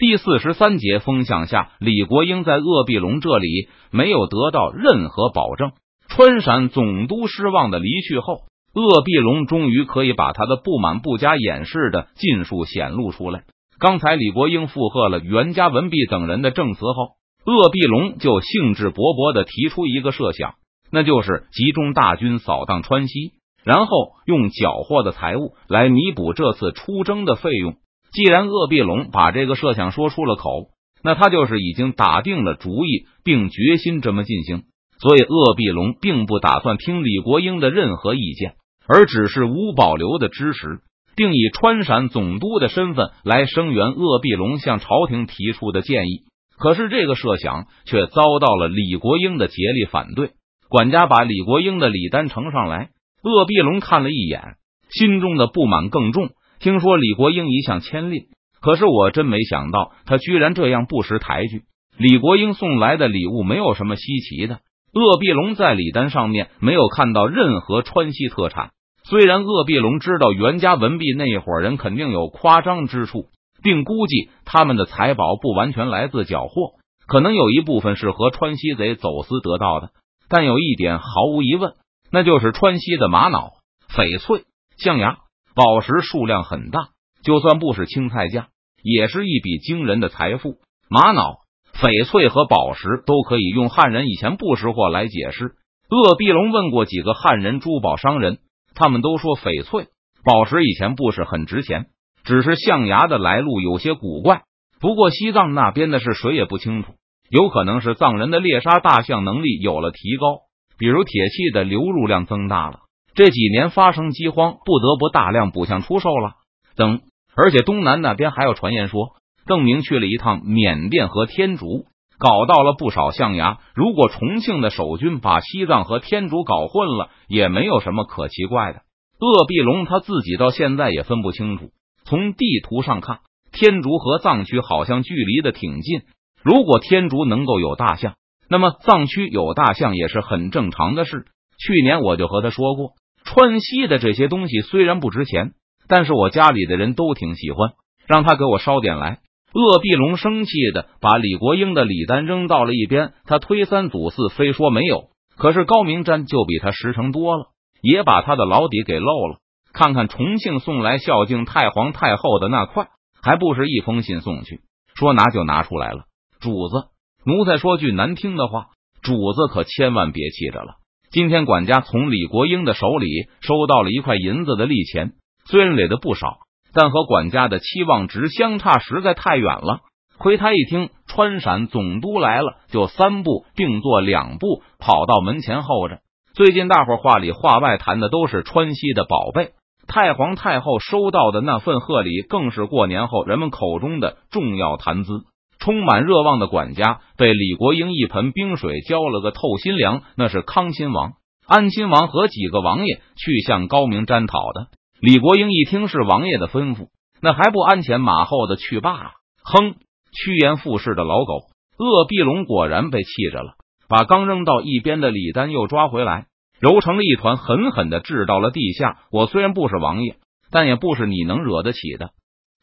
第四十三节风向下，李国英在鄂必龙这里没有得到任何保证。川陕总督失望的离去后，鄂必龙终于可以把他的不满不加掩饰的尽数显露出来。刚才李国英附和了袁家文弼等人的证词后，鄂必龙就兴致勃勃的提出一个设想，那就是集中大军扫荡川西，然后用缴获的财物来弥补这次出征的费用。既然鄂必龙把这个设想说出了口，那他就是已经打定了主意，并决心这么进行。所以，鄂必龙并不打算听李国英的任何意见，而只是无保留的支持，并以川陕总督的身份来声援鄂必龙向朝廷提出的建议。可是，这个设想却遭到了李国英的竭力反对。管家把李国英的礼单呈上来，鄂必龙看了一眼，心中的不满更重。听说李国英一向谦吝，可是我真没想到他居然这样不识抬举。李国英送来的礼物没有什么稀奇的。鄂必龙在礼单上面没有看到任何川西特产。虽然鄂必龙知道袁家文弼那伙人肯定有夸张之处，并估计他们的财宝不完全来自缴获，可能有一部分是和川西贼走私得到的。但有一点毫无疑问，那就是川西的玛瑙、翡翠、象牙。宝石数量很大，就算不是青菜价，也是一笔惊人的财富。玛瑙、翡翠和宝石都可以用汉人以前不识货来解释。鄂必龙问过几个汉人珠宝商人，他们都说翡翠、宝石以前不是很值钱，只是象牙的来路有些古怪。不过西藏那边的事谁也不清楚，有可能是藏人的猎杀大象能力有了提高，比如铁器的流入量增大了。这几年发生饥荒，不得不大量补项出售了。等，而且东南那边还有传言说，邓明去了一趟缅甸和天竺，搞到了不少象牙。如果重庆的守军把西藏和天竺搞混了，也没有什么可奇怪的。鄂必龙他自己到现在也分不清楚。从地图上看，天竺和藏区好像距离的挺近。如果天竺能够有大象，那么藏区有大象也是很正常的事。去年我就和他说过。川西的这些东西虽然不值钱，但是我家里的人都挺喜欢，让他给我捎点来。鄂必龙生气的把李国英的礼单扔到了一边，他推三阻四，非说没有。可是高明瞻就比他实诚多了，也把他的老底给漏了。看看重庆送来孝敬太皇太后的那块，还不是一封信送去，说拿就拿出来了。主子，奴才说句难听的话，主子可千万别气着了。今天管家从李国英的手里收到了一块银子的利钱，虽然给的不少，但和管家的期望值相差实在太远了。亏他一听川陕总督来了，就三步并作两步跑到门前候着。最近大伙话里话外谈的都是川西的宝贝，太皇太后收到的那份贺礼更是过年后人们口中的重要谈资。充满热望的管家被李国英一盆冰水浇了个透心凉。那是康亲王、安亲王和几个王爷去向高明占讨的。李国英一听是王爷的吩咐，那还不鞍前马后的去罢了？哼，趋炎附势的老狗！鄂必龙果然被气着了，把刚扔到一边的李丹又抓回来，揉成了一团，狠狠的掷到了地下。我虽然不是王爷，但也不是你能惹得起的。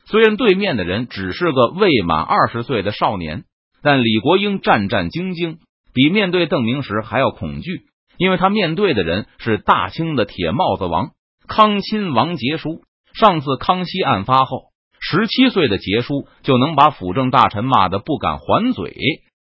虽然对面的人只是个未满二十岁的少年，但李国英战战兢兢，比面对邓明时还要恐惧，因为他面对的人是大清的铁帽子王康亲王杰叔。上次康熙案发后，十七岁的杰叔就能把辅政大臣骂得不敢还嘴。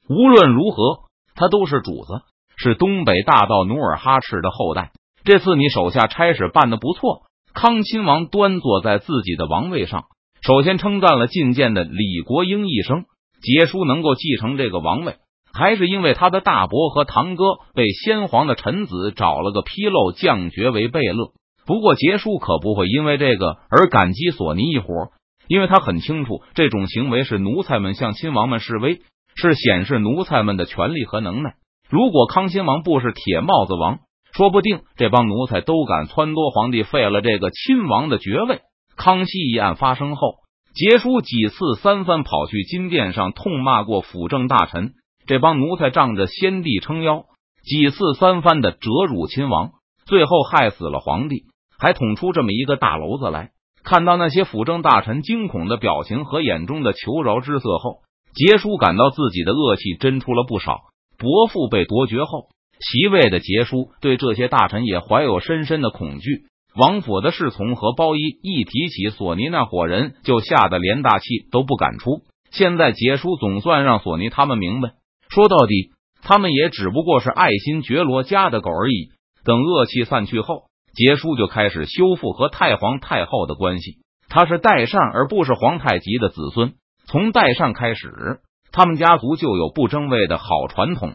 无论如何，他都是主子，是东北大盗努尔哈赤的后代。这次你手下差事办得不错。康亲王端坐在自己的王位上。首先称赞了觐见的李国英一生，杰叔能够继承这个王位，还是因为他的大伯和堂哥被先皇的臣子找了个纰漏降爵为贝勒。不过杰叔可不会因为这个而感激索尼一伙，因为他很清楚这种行为是奴才们向亲王们示威，是显示奴才们的权力和能耐。如果康亲王不是铁帽子王，说不定这帮奴才都敢撺掇皇帝废了这个亲王的爵位。康熙一案发生后，杰叔几次三番跑去金殿上痛骂过辅政大臣，这帮奴才仗着先帝撑腰，几次三番的折辱亲王，最后害死了皇帝，还捅出这么一个大娄子来。看到那些辅政大臣惊恐的表情和眼中的求饶之色后，杰叔感到自己的恶气真出了不少。伯父被夺爵后，席位的杰叔对这些大臣也怀有深深的恐惧。王府的侍从和包衣一提起索尼那伙人，就吓得连大气都不敢出。现在杰叔总算让索尼他们明白，说到底，他们也只不过是爱新觉罗家的狗而已。等恶气散去后，杰叔就开始修复和太皇太后的关系。他是代善，而不是皇太极的子孙。从代善开始，他们家族就有不争位的好传统。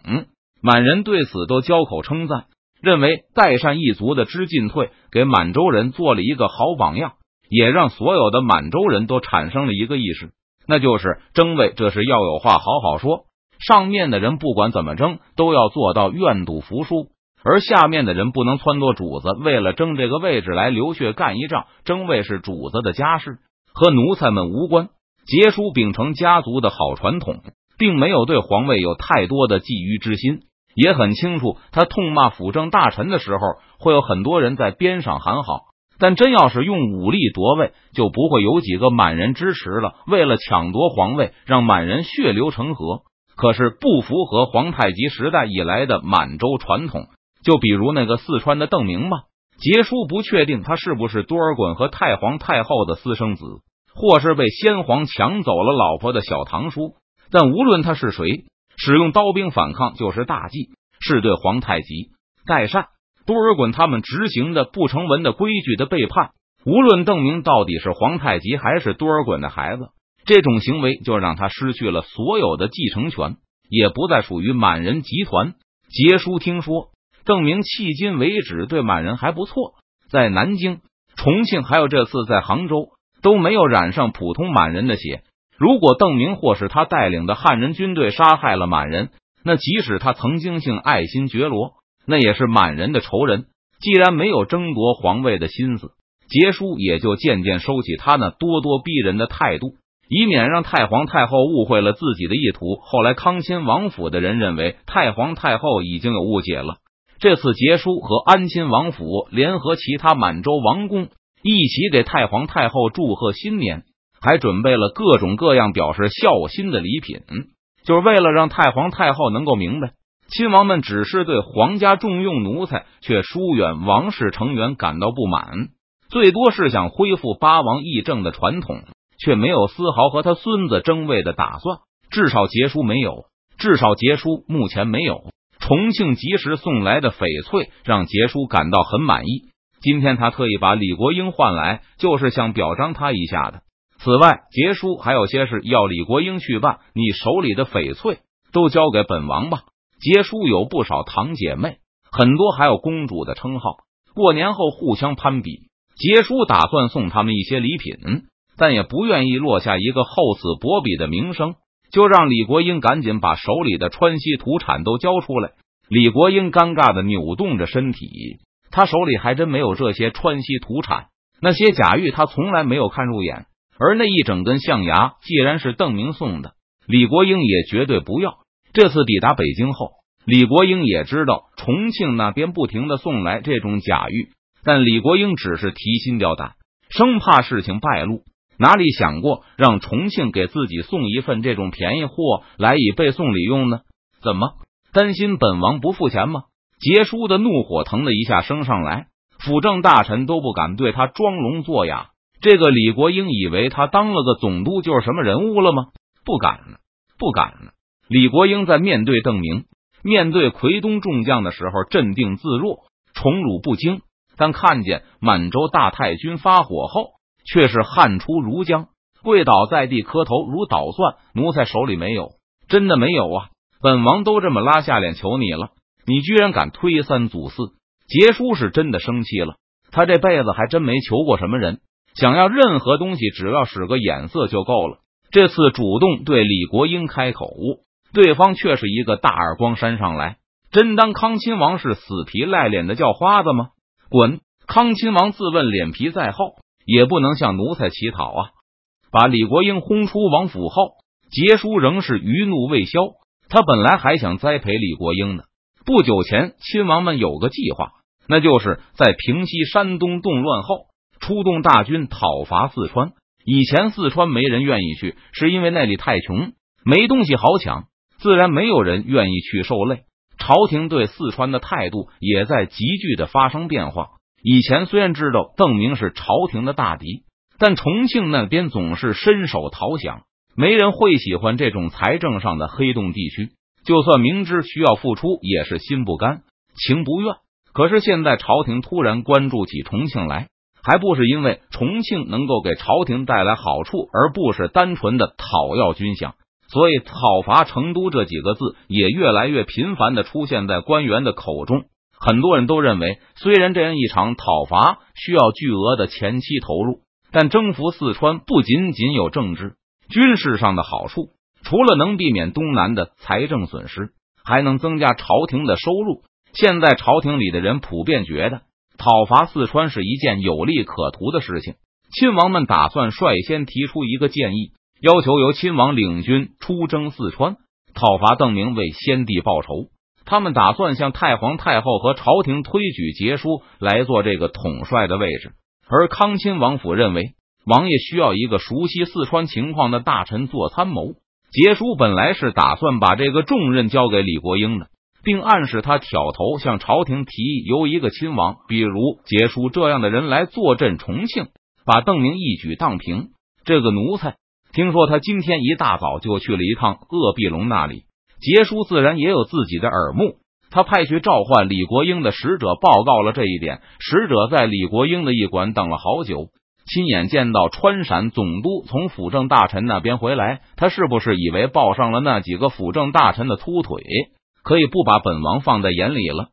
满人对此都交口称赞，认为代善一族的知进退，给满洲人做了一个好榜样，也让所有的满洲人都产生了一个意识。那就是争位，这是要有话好好说。上面的人不管怎么争，都要做到愿赌服输；而下面的人不能撺掇主子为了争这个位置来流血干一仗。争位是主子的家事，和奴才们无关。杰叔秉承家族的好传统，并没有对皇位有太多的觊觎之心，也很清楚他痛骂辅政大臣的时候，会有很多人在边上喊好。但真要是用武力夺位，就不会有几个满人支持了。为了抢夺皇位，让满人血流成河，可是不符合皇太极时代以来的满洲传统。就比如那个四川的邓明吧，杰叔不确定他是不是多尔衮和太皇太后的私生子，或是被先皇抢走了老婆的小堂叔。但无论他是谁，使用刀兵反抗就是大忌，是对皇太极代善。多尔衮他们执行的不成文的规矩的背叛，无论邓明到底是皇太极还是多尔衮的孩子，这种行为就让他失去了所有的继承权，也不再属于满人集团。杰叔听说邓明迄今为止对满人还不错，在南京、重庆还有这次在杭州都没有染上普通满人的血。如果邓明或是他带领的汉人军队杀害了满人，那即使他曾经姓爱新觉罗。那也是满人的仇人。既然没有争夺皇位的心思，杰叔也就渐渐收起他那咄咄逼人的态度，以免让太皇太后误会了自己的意图。后来康亲王府的人认为太皇太后已经有误解了。这次杰叔和安亲王府联合其他满洲王公一起给太皇太后祝贺新年，还准备了各种各样表示孝心的礼品，就是为了让太皇太后能够明白。亲王们只是对皇家重用奴才，却疏远王室成员感到不满，最多是想恢复八王议政的传统，却没有丝毫和他孙子争位的打算。至少杰叔没有，至少杰叔目前没有。重庆及时送来的翡翠让杰叔感到很满意。今天他特意把李国英换来，就是想表彰他一下的。此外，杰叔还有些事要李国英去办。你手里的翡翠都交给本王吧。杰叔有不少堂姐妹，很多还有公主的称号。过年后互相攀比，杰叔打算送他们一些礼品，但也不愿意落下一个厚此薄彼的名声，就让李国英赶紧把手里的川西土产都交出来。李国英尴尬的扭动着身体，他手里还真没有这些川西土产，那些假玉他从来没有看入眼。而那一整根象牙，既然是邓明送的，李国英也绝对不要。这次抵达北京后，李国英也知道重庆那边不停的送来这种假玉，但李国英只是提心吊胆，生怕事情败露，哪里想过让重庆给自己送一份这种便宜货来以备送礼用呢？怎么担心本王不付钱吗？杰叔的怒火腾的一下升上来，辅政大臣都不敢对他装聋作哑。这个李国英以为他当了个总督就是什么人物了吗？不敢了，不敢了。李国英在面对邓明、面对奎东众将的时候镇定自若、宠辱不惊，但看见满洲大太君发火后，却是汗出如浆，跪倒在地磕头如捣蒜。奴才手里没有，真的没有啊！本王都这么拉下脸求你了，你居然敢推三阻四！杰叔是真的生气了，他这辈子还真没求过什么人，想要任何东西，只要使个眼色就够了。这次主动对李国英开口。对方却是一个大耳光扇上来，真当康亲王是死皮赖脸的叫花子吗？滚！康亲王自问脸皮再厚，也不能向奴才乞讨啊！把李国英轰出王府后，杰叔仍是余怒未消。他本来还想栽培李国英的。不久前，亲王们有个计划，那就是在平息山东动乱后，出动大军讨伐四川。以前四川没人愿意去，是因为那里太穷，没东西好抢，自然没有人愿意去受累。朝廷对四川的态度也在急剧的发生变化。以前虽然知道邓明是朝廷的大敌，但重庆那边总是伸手讨饷，没人会喜欢这种财政上的黑洞地区。就算明知需要付出，也是心不甘情不愿。可是现在朝廷突然关注起重庆来，还不是因为重庆能够给朝廷带来好处，而不是单纯的讨要军饷。所以，讨伐成都这几个字也越来越频繁的出现在官员的口中。很多人都认为，虽然这样一场讨伐需要巨额的前期投入，但征服四川不仅仅有政治、军事上的好处，除了能避免东南的财政损失，还能增加朝廷的收入。现在朝廷里的人普遍觉得，讨伐四川是一件有利可图的事情。亲王们打算率先提出一个建议。要求由亲王领军出征四川，讨伐邓明，为先帝报仇。他们打算向太皇太后和朝廷推举杰叔来做这个统帅的位置。而康亲王府认为，王爷需要一个熟悉四川情况的大臣做参谋。杰叔本来是打算把这个重任交给李国英的，并暗示他挑头向朝廷提议，由一个亲王，比如杰叔这样的人来坐镇重庆，把邓明一举荡平。这个奴才。听说他今天一大早就去了一趟鄂必龙那里，杰叔自然也有自己的耳目。他派去召唤李国英的使者报告了这一点。使者在李国英的驿馆等了好久，亲眼见到川陕总督从辅政大臣那边回来，他是不是以为抱上了那几个辅政大臣的粗腿，可以不把本王放在眼里了？